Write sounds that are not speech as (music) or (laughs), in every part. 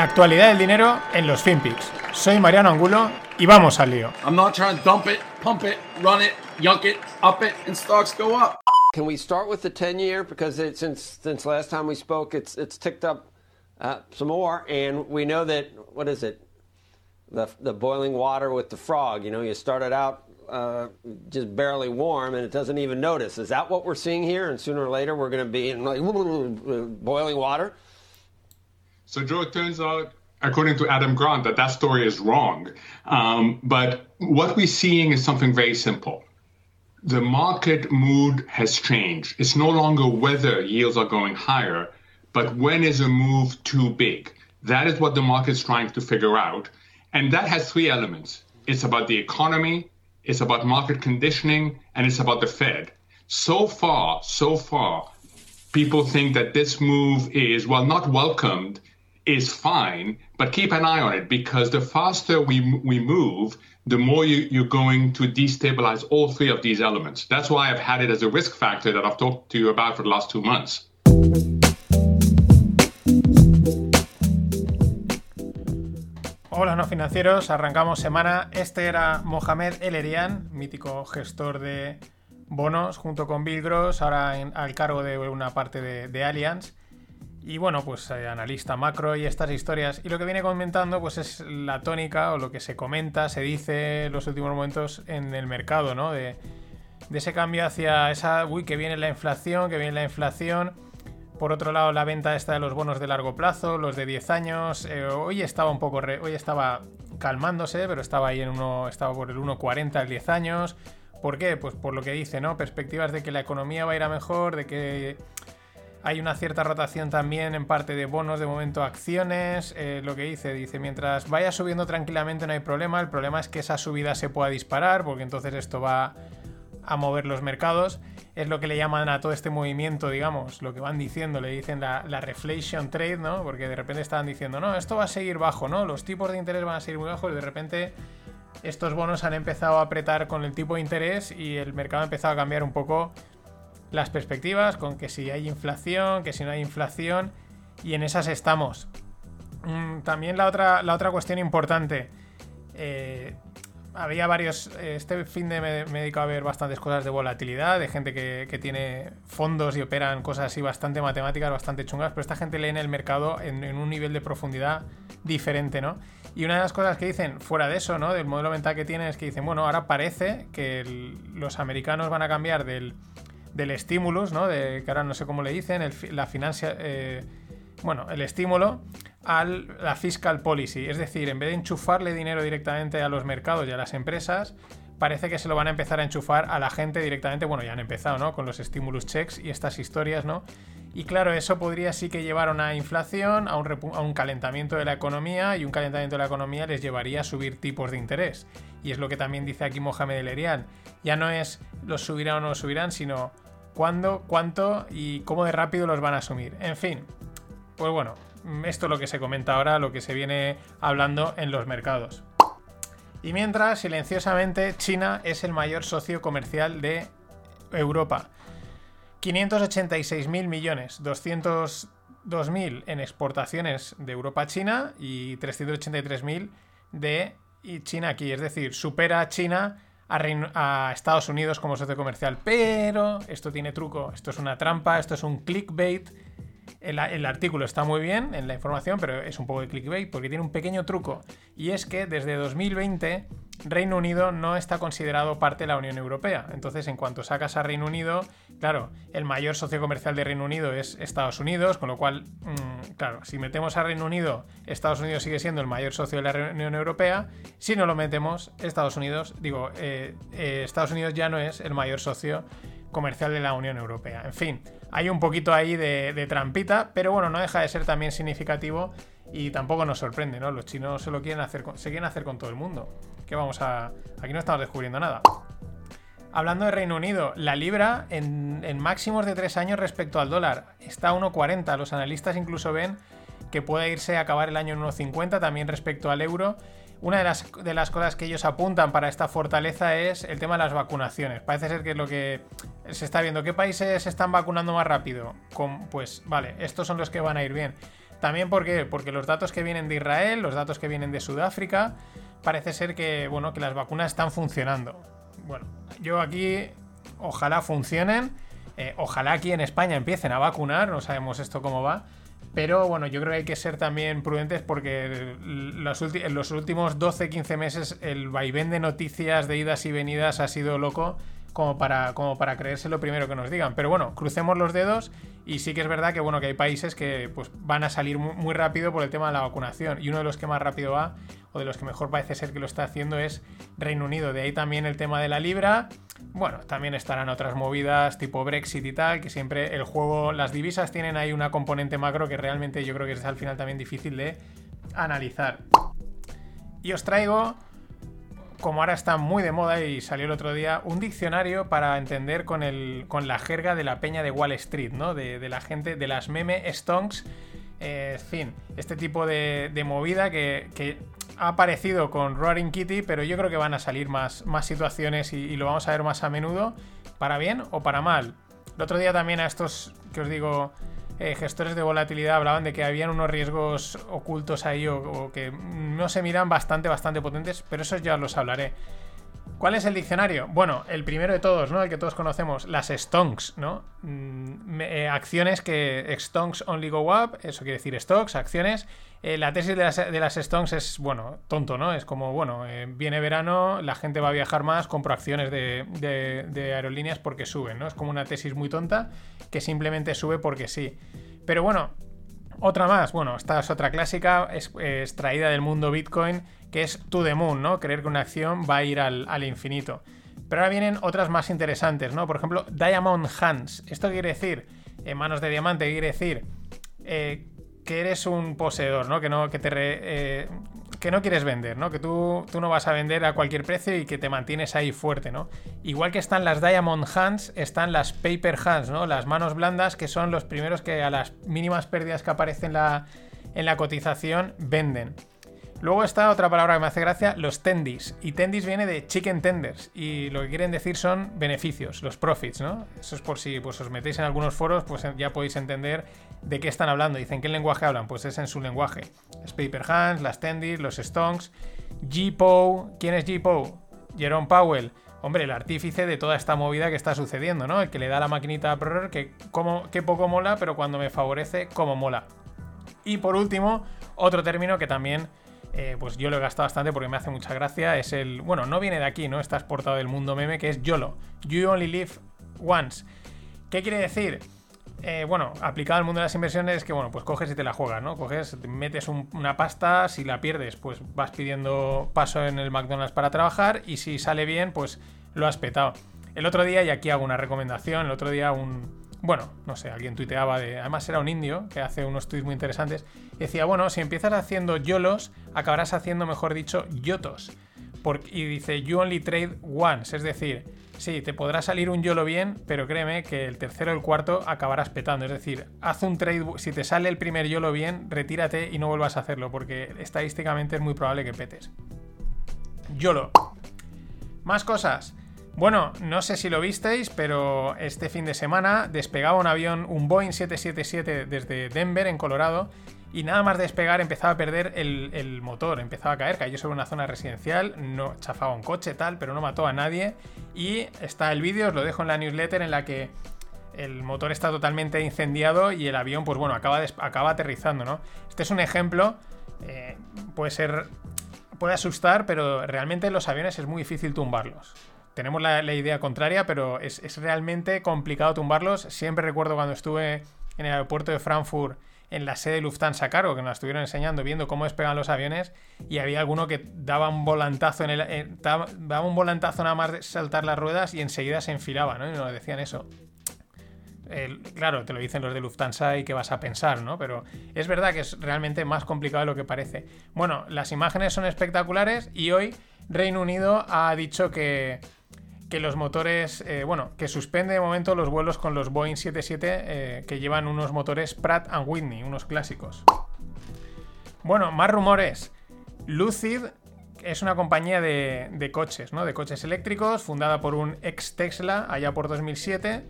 La actualidad del dinero en los FinPix. Soy Mariano Angulo y vamos al lío. I'm not trying to dump it, pump it, run it, yunk it, up it, and stocks go up. Can we start with the 10 year because it, since since last time we spoke, it's it's ticked up uh, some more, and we know that what is it, the the boiling water with the frog. You know, you started out uh, just barely warm, and it doesn't even notice. Is that what we're seeing here? And sooner or later, we're going to be in like (laughs) boiling water. So, Joe, it turns out, according to Adam Grant, that that story is wrong. Um, but what we're seeing is something very simple. The market mood has changed. It's no longer whether yields are going higher, but when is a move too big? That is what the market's trying to figure out. And that has three elements it's about the economy, it's about market conditioning, and it's about the Fed. So far, so far, people think that this move is, well, not welcomed, is fine, but keep an eye on it because the faster we, we move, the more you, you're going to destabilize all three of these elements. That's why I've had it as a risk factor that I've talked to you about for the last two months. Hola no financieros, arrancamos semana. Este era Mohamed El Erian, mítico gestor de bonos, junto con Bill Gross, ahora en- al cargo de una parte de, de Allianz. Y bueno, pues eh, analista macro y estas historias. Y lo que viene comentando, pues es la tónica o lo que se comenta, se dice en los últimos momentos en el mercado, ¿no? De, de ese cambio hacia esa, uy, que viene la inflación, que viene la inflación. Por otro lado, la venta esta de los bonos de largo plazo, los de 10 años. eh, hoy estaba un poco, re- hoy estaba calmándose, pero estaba ahí en uno, estaba por el 1.40 al 10 años. ¿Por qué? Pues por lo que dice, ¿no? Perspectivas de que la economía va a ir a mejor, de que hay una cierta rotación también en parte de bonos, de momento acciones. eh, lo que dice, dice, mientras vaya subiendo tranquilamente no hay problema. El problema es que esa subida se pueda disparar, porque entonces esto va a mover los mercados. Es lo que le llaman a todo este movimiento, digamos, lo que van diciendo, le dicen la, la reflation trade, ¿no? Porque de repente estaban diciendo, no, esto va a seguir bajo, ¿no? Los tipos de interés van a seguir muy bajos y de repente estos bonos han empezado a apretar con el tipo de interés y el mercado ha empezado a cambiar un poco las perspectivas con que si hay inflación, que si no hay inflación y en esas estamos. Mm, también la otra, la otra cuestión importante. eh, había varios. Este fin de me, me a ver bastantes cosas de volatilidad, de gente que, que tiene fondos y operan cosas así bastante matemáticas, bastante chungas, pero esta gente lee en el mercado en, un nivel de profundidad diferente, ¿no? Y una de las cosas que dicen, fuera de eso, ¿no? Del modelo mental que tienen, es que dicen, bueno, ahora parece que los americanos van a cambiar del, del estímulos, ¿no? De, que ahora no sé cómo le dicen, el la financia. eh, bueno, el estímulo a la fiscal policy. Es decir, en vez de enchufarle dinero directamente a los mercados y a las empresas, parece que se lo van a empezar a enchufar a la gente directamente. Bueno, ya han empezado, ¿no? Con los stimulus checks y estas historias, ¿no? Y claro, eso podría sí que llevar a una inflación, a un, a un calentamiento de la economía, y un calentamiento de la economía les llevaría a subir tipos de interés. Y es lo que también dice aquí Mohamed El Erian. Ya no es los subirán o no los subirán, sino cuándo, cuánto y cómo de rápido los van a asumir. En fin, pues bueno, esto es lo que se comenta ahora, lo que se viene hablando en los mercados. Y mientras, silenciosamente, China es el mayor socio comercial de Europa. 586.000 millones, 202.000 en exportaciones de Europa a China y 383.000 de China aquí. Es decir, supera a China a, a Estados Unidos como socio comercial. Pero esto tiene truco, esto es una trampa, esto es un clickbait. El, artículo está muy bien en la información, pero es un poco de clickbait porque tiene un pequeño truco. Y es que desde 2020 Reino Unido no está considerado parte de la Unión Europea. Entonces, en cuanto sacas a Reino Unido, claro, el mayor socio comercial de Reino Unido es Estados Unidos, con lo cual, mm, claro, si metemos a Reino Unido, Estados Unidos sigue siendo el mayor socio de la Unión Europea. Si no lo metemos, Estados Unidos, digo, eh, eh, Estados Unidos ya no es el mayor socio comercial de la Unión Europea. En fin, hay un poquito ahí de, trampita, pero bueno, no deja de ser también significativo y tampoco nos sorprende, ¿no? Los chinos se lo quieren hacer con, se quieren hacer con todo el mundo. Que vamos a. Aquí no estamos descubriendo nada. Hablando de Reino Unido, la libra en, en máximos de 3 años respecto al dólar está a 1,40. Los analistas incluso ven que puede irse a acabar el año en 1,50 también respecto al euro. Una de las, de las cosas que ellos apuntan para esta fortaleza es el tema de las vacunaciones. Parece ser que es lo que se está viendo. ¿Qué países se están vacunando más rápido? Con, pues vale, estos son los que van a ir bien. También porque, porque los datos que vienen de Israel, los datos que vienen de Sudáfrica, parece ser que, bueno, que las vacunas están funcionando. Bueno, yo aquí ojalá funcionen, eh, ojalá aquí en España empiecen a vacunar, no sabemos esto cómo va. Pero bueno, yo creo que hay que ser también prudentes porque los en los últimos 12-15 meses el vaivén de noticias de idas y venidas ha sido loco como para, como para creerse lo primero que nos digan. Pero bueno, crucemos los dedos y sí que es verdad que bueno que hay países que pues, van a salir muy, rápido por el tema de la vacunación. Y uno de los que más rápido va, o de los que mejor parece ser que lo está haciendo, es Reino Unido. De ahí también el tema de la libra. Bueno, también estarán otras movidas tipo Brexit y tal, que siempre el juego, las divisas tienen ahí una componente macro que realmente yo creo que es al final también difícil de analizar. Y os traigo como ahora está muy de moda y salió el otro día, un diccionario para entender con, el, con la jerga de la peña de Wall Street, ¿no? De, la gente, de las meme stonks. Eh, fin, este tipo de, movida que, ha aparecido con Roaring Kitty, pero yo creo que van a salir más, más situaciones y, lo vamos a ver más a menudo, para bien o para mal. El otro día también a estos que os digo eh, gestores de volatilidad hablaban de que habían unos riesgos ocultos ahí o, que no se miran bastante, bastante potentes, pero eso ya los hablaré. ¿Cuál es el diccionario? Bueno, el primero de todos, ¿no? El que todos conocemos, las stonks, ¿no? Mm, eh, acciones que stonks only go up, eso quiere decir stocks, acciones. Eh, la tesis de las, de stonks es, bueno, tonto, ¿no? Es como, bueno, viene verano, la gente va a viajar más, compro acciones de, de, aerolíneas porque suben, ¿no? Es como una tesis muy tonta que simplemente sube porque sí. Pero bueno, otra más, bueno, esta es otra clásica, extraída del mundo Bitcoin, que es to the moon, ¿no? Creer que una acción va a ir al, infinito. Pero ahora vienen otras más interesantes, ¿no? Por ejemplo, Diamond Hands. Esto quiere decir, en manos de diamante, quiere decir eh, que eres un poseedor, ¿no? Que no, que te eh, que no quieres vender, ¿no? Que tú, tú no vas a vender a cualquier precio y que te mantienes ahí fuerte, ¿no? Igual que están las Diamond Hands, están las Paper Hands, ¿no? Las manos blandas, que son los primeros que a las mínimas pérdidas que aparecen la, en la cotización venden. Luego está otra palabra que me hace gracia, los tendis. Y tendis viene de chicken tenders. Y lo que quieren decir son beneficios, los profits, ¿no? Eso es por si pues, os metéis en algunos foros, pues ya podéis entender de qué están hablando. Dicen, ¿qué lenguaje hablan? Pues es en su lenguaje. Los paper hands, las tendis, los stonks. G-Pow. ¿Quién es G-Pow? Jerome Powell. Hombre, el artífice de toda esta movida que está sucediendo, ¿no? El que le da la maquinita a Pror, que, como, que poco mola, pero cuando me favorece, como mola. Y por último, otro término que también eh, pues yo lo he gastado bastante porque me hace mucha gracia. Es el. Bueno, no viene de aquí, ¿no? Está exportado del mundo meme, que es YOLO. You only live once. ¿Qué quiere decir? Eh, bueno, aplicado al mundo de las inversiones es que, bueno, pues coges y te la juegas, ¿no? Coges, metes una pasta, si la pierdes, pues vas pidiendo paso en el McDonald's para trabajar y si sale bien, pues lo has petado. El otro día, y aquí hago una recomendación, el otro día un, bueno, no sé, alguien tuiteaba de. Además, era un indio que hace unos tweets muy interesantes. Y decía, bueno, si empiezas haciendo yolos, acabarás haciendo, mejor dicho, yotos. y dice, you only trade once. Es decir, sí, te podrá salir un yolo bien, pero créeme que el tercero o el cuarto acabarás petando. Es decir, haz un trade. Si te sale el primer yolo bien, retírate y no vuelvas a hacerlo, porque estadísticamente es muy probable que petes. YOLO. Más cosas. Bueno, no sé si lo visteis, pero este fin de semana despegaba un avión, un Boeing 777 desde Denver, en Colorado, y nada más despegar empezaba a perder el, motor, empezaba a caer, cayó sobre una zona residencial, no chafaba un coche tal, pero no mató a nadie. Y está el vídeo, os lo dejo en la newsletter en la que el motor está totalmente incendiado y el avión, pues bueno, acaba, aterrizando, ¿no? Este es un ejemplo, eh, puede ser, puede asustar, pero realmente los aviones es muy difícil tumbarlos tenemos la, idea contraria, pero es, realmente complicado tumbarlos. Siempre recuerdo cuando estuve en el aeropuerto de Frankfurt en la sede de Lufthansa Caro, que nos estuvieron enseñando, viendo cómo despegan los aviones, y había alguno que daba un volantazo en el. daba un volantazo nada más de saltar las ruedas y enseguida se enfilaba, ¿no? Y nos decían eso. claro, te lo dicen los de Lufthansa y qué vas a pensar, ¿no? Pero es verdad que es realmente más complicado de lo que parece. Bueno, las imágenes son espectaculares y hoy Reino Unido ha dicho que que los motores, eh, bueno, que suspende de momento los vuelos con los Boeing 77 eh, que llevan unos motores Pratt Whitney, unos clásicos. Bueno, más rumores. Lucid es una compañía de, coches, ¿no? De coches eléctricos, fundada por un ex Tesla allá por 2007.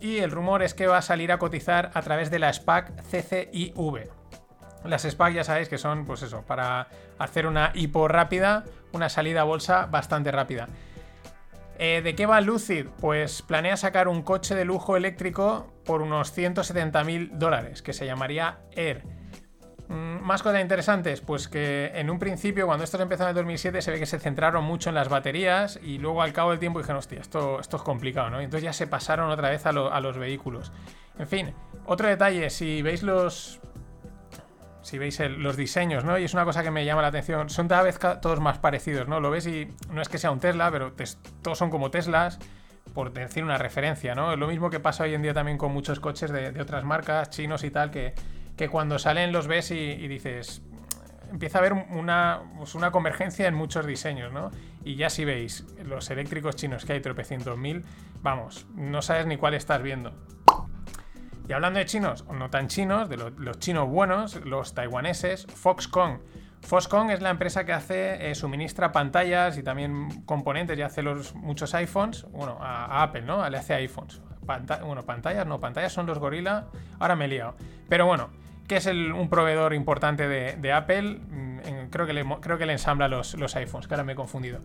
Y el rumor es que va a salir a cotizar a través de la SPAC CCIV. Las SPAC ya sabéis que son, pues eso, para hacer una hipo rápida, una salida a bolsa bastante rápida. Eh, ¿De qué va Lucid? Pues planea sacar un coche de lujo eléctrico por unos 170 mil dólares, que se llamaría Air. Mm, más cosas interesantes, pues que en un principio, cuando esto empezó en el 2007, se ve que se centraron mucho en las baterías y luego al cabo del tiempo dijeron, hostia, esto, esto es complicado, ¿no? entonces ya se pasaron otra vez a, a los vehículos. En fin, otro detalle, si veis los si veis los diseños, ¿no? Y es una cosa que me llama la atención. Son cada vez todos más parecidos, ¿no? Lo ves y no es que sea un Tesla, pero todos son como Teslas, por decir una referencia, ¿no? Es lo mismo que pasa hoy en día también con muchos coches de, otras marcas, chinos y tal, que, que cuando salen los ves y, dices, empieza a haber una, pues una, convergencia en muchos diseños, ¿no? Y ya si veis los eléctricos chinos que hay tropecientos mil, vamos, no sabes ni cuál estás viendo. Y hablando de chinos, no tan chinos, de los chinos buenos, los taiwaneses, Foxconn. Foxconn es la empresa que hace, eh, suministra pantallas y también componentes y hace los, muchos iPhones, bueno, a, Apple, ¿no? Le hace iPhones. bueno, pantallas, no, pantallas son los Gorilla, ahora me he liado. Pero bueno, que es un proveedor importante de, Apple, mm, creo, que le, creo que le ensambla los, los iPhones, que ahora me he confundido.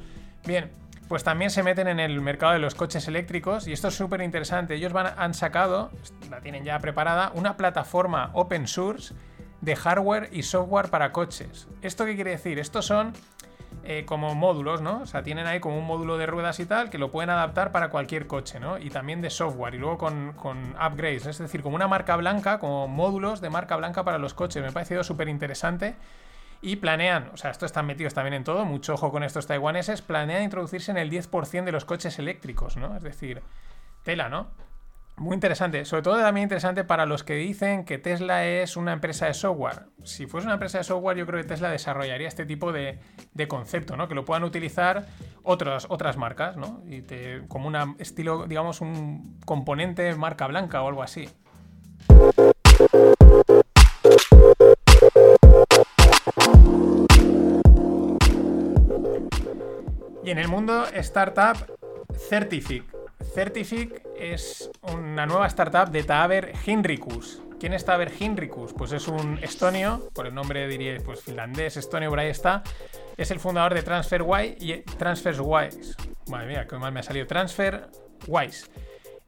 Bien, pues también se meten en el mercado de los coches eléctricos y esto es súper interesante. Ellos van, han sacado, la tienen ya preparada, una plataforma open source de hardware y software para coches. ¿Esto qué quiere decir? Estos son eh, como módulos, ¿no? O sea, tienen ahí como un módulo de ruedas y tal que lo pueden adaptar para cualquier coche, ¿no? Y también de software y luego con, con upgrades, es decir, como una marca blanca, como módulos de marca blanca para los coches. Me ha parecido súper interesante y planean, o sea, esto están metidos también en todo, mucho ojo con estos taiwaneses, planean introducirse en el 10% de los coches eléctricos, ¿no? Es decir, tela, ¿no? Muy interesante, sobre todo también interesante para los que dicen que Tesla es una empresa de software. Si fuese una empresa de software, yo creo que Tesla desarrollaría este tipo de, concepto, ¿no? Que lo puedan utilizar otras, otras marcas, ¿no? Y como un estilo, digamos, un componente marca blanca o algo así. Y en el mundo startup, Certific. Certific es una nueva startup de Taber Hinrikus. ¿Quién es Taber Hinrikus? Pues es un estonio, por el nombre diría pues finlandés, estonio, por ahí está. Es el fundador de TransferWise y TransferWise. Madre mía, qué mal me ha salido. TransferWise.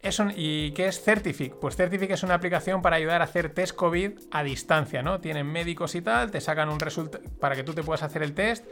Es ¿Y qué es Certific? Pues Certific es una aplicación para ayudar a hacer test COVID a distancia, ¿no? Tienen médicos y tal, te sacan un resultado para que tú te puedas hacer el test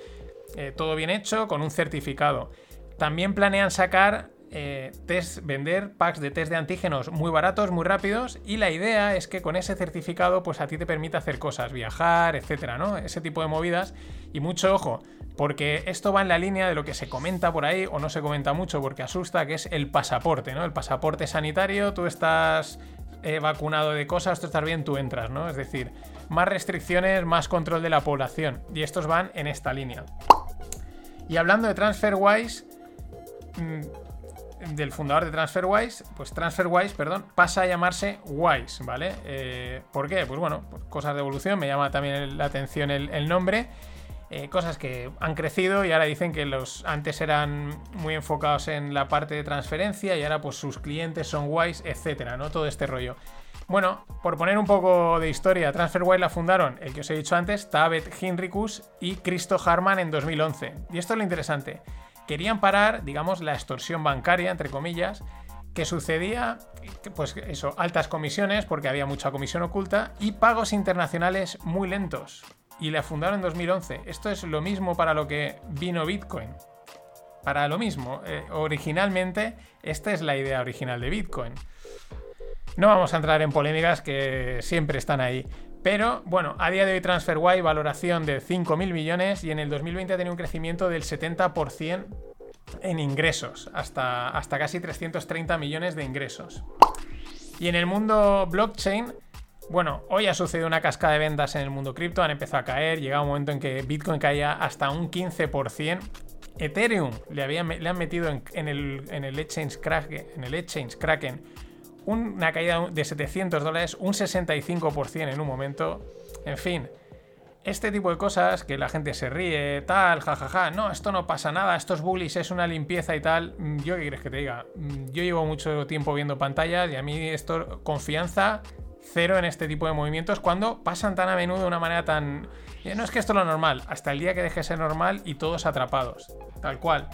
eh, todo bien hecho, con un certificado. También planean sacar eh, test, vender packs de test de antígenos muy baratos, muy rápidos, y la idea es que con ese certificado, pues a ti te permite hacer cosas, viajar, etcétera, ¿no? Ese tipo de movidas. Y mucho ojo, porque esto va en la línea de lo que se comenta por ahí, o no se comenta mucho porque asusta, que es el pasaporte, ¿no? El pasaporte sanitario, tú estás eh, vacunado de cosas, tú estás bien, tú entras, ¿no? Es decir, más restricciones, más control de la población. Y estos van en esta línea. Y hablando de TransferWise, mm, del fundador de TransferWise, pues TransferWise, perdón, pasa a llamarse Wise, ¿vale? Eh, ¿Por qué? Pues bueno, cosas de evolución, me llama también la atención el, nombre. Eh, cosas que han crecido y ahora dicen que los antes eran muy enfocados en la parte de transferencia y ahora pues sus clientes son Wise, etcétera, ¿no? Todo este rollo. Bueno, por poner un poco de historia, TransferWise la fundaron, el que os he dicho antes, Tabet Hinrikus y Cristo Harman en 2011. Y esto es lo interesante. Querían parar, digamos, la extorsión bancaria, entre comillas, que sucedía, pues eso, altas comisiones, porque había mucha comisión oculta, y pagos internacionales muy lentos. Y la fundaron en 2011. Esto es lo mismo para lo que vino Bitcoin. Para lo mismo, eh, originalmente, esta es la idea original de Bitcoin. No vamos a entrar en polémicas que siempre están ahí. Pero bueno, a día de hoy TransferWise valoración de 5.000 millones y en el 2020 ha tenido un crecimiento del 70% en ingresos, hasta, hasta casi 330 millones de ingresos. Y en el mundo blockchain, bueno, hoy ha sucedido una cascada de ventas en el mundo cripto, han empezado a caer, llega un momento en que Bitcoin caía hasta un 15%. Ethereum le, le han metido en, el, en el exchange en el exchange Kraken una caída de 700 dólares, un 65% en un momento. En fin, este tipo de cosas que la gente se ríe, tal, jajaja, no, esto no pasa nada, estos bullies es una limpieza y tal. Mm, yo qué quieres que te diga, mm, yo llevo mucho tiempo viendo pantallas y a mí esto, confianza cero en este tipo de movimientos cuando pasan tan a menudo de una manera tan... Eh, no es que esto es lo normal, hasta el día que deje de ser normal y todos atrapados, tal cual.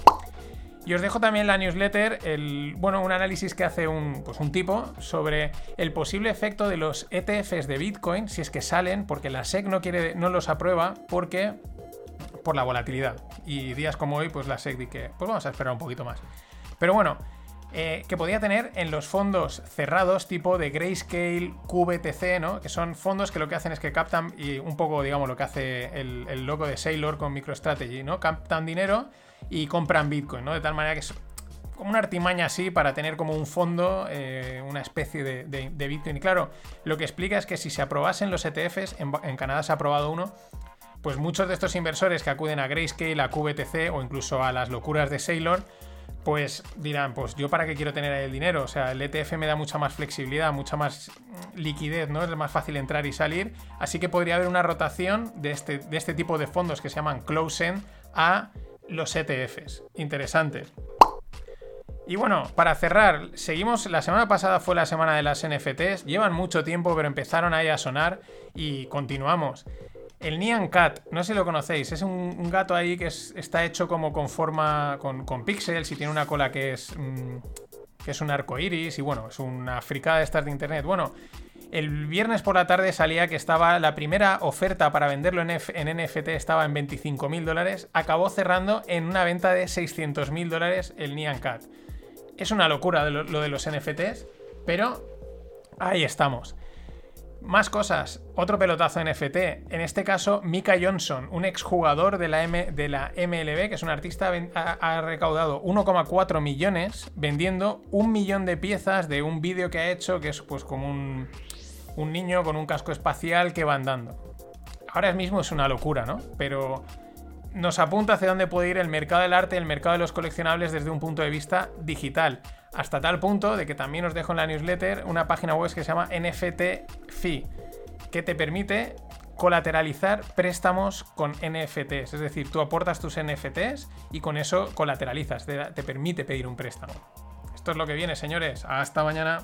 Y os dejo también la newsletter, el, bueno, un análisis que hace un, pues un tipo sobre el posible efecto de los ETFs de Bitcoin si es que salen, porque la SEC no, quiere, no los aprueba porque por la volatilidad. Y días como hoy, pues la SEC dice que pues vamos a esperar un poquito más. Pero bueno, eh, que podía tener en los fondos cerrados tipo de Grayscale, QBTC, ¿no? Que son fondos que lo que hacen es que captan, y un poco, digamos, lo que hace el, el loco de Sailor con MicroStrategy, ¿no? Captan dinero y compran Bitcoin, ¿no? De tal manera que es como una artimaña así para tener como un fondo, eh, una especie de, Bitcoin. Y claro, lo que explica es que si se aprobasen los ETFs, en, Canadá se ha aprobado uno, pues muchos de estos inversores que acuden a Grayscale, a QBTC o incluso a las locuras de Sailor, pues dirán, pues yo para qué quiero tener el dinero, o sea, el ETF me da mucha más flexibilidad, mucha más liquidez, ¿no? Es más fácil entrar y salir, así que podría haber una rotación de este, de este tipo de fondos que se llaman close-end a los ETFs. Interesante. Y bueno, para cerrar, seguimos, la semana pasada fue la semana de las NFTs, llevan mucho tiempo pero empezaron ahí a sonar y continuamos. El Nyan Cat, no sé si lo conocéis, es un, gato ahí que está hecho como con forma, con, píxeles y tiene una cola que es, mm, que es un arco iris y bueno, es una fricada de estas de internet. Bueno, el viernes por la tarde salía que estaba la primera oferta para venderlo en, NFT estaba en 25 mil dólares, acabó cerrando en una venta de 600 mil dólares el Nyan Cat. Es una locura lo de los NFTs, pero ahí estamos. Más cosas, otro pelotazo NFT, en este caso Mika Johnson, un exjugador de la, de la MLB, que es un artista, ha, recaudado 1,4 millones vendiendo un millón de piezas de un vídeo que ha hecho, que es pues como un, un niño con un casco espacial que va andando. Ahora mismo es una locura, ¿no? Pero nos apunta hacia dónde puede ir el mercado del arte, el mercado de los coleccionables desde un punto de vista digital hasta tal punto de que también os dejo en la newsletter una página web que se llama NFT Fee, que te permite colateralizar préstamos con NFTs. Es decir, tú aportas tus NFTs y con eso colateralizas, te, permite pedir un préstamo. Esto es lo que viene, señores. Hasta mañana.